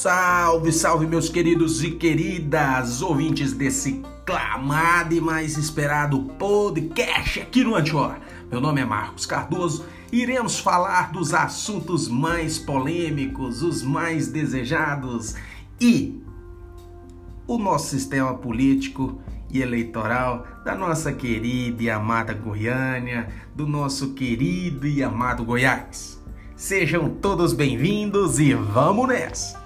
Salve, salve, meus queridos e queridas ouvintes desse clamado e mais esperado podcast aqui no Antior. Meu nome é Marcos Cardoso iremos falar dos assuntos mais polêmicos, os mais desejados e o nosso sistema político e eleitoral da nossa querida e amada Goiânia, do nosso querido e amado Goiás. Sejam todos bem-vindos e vamos nessa!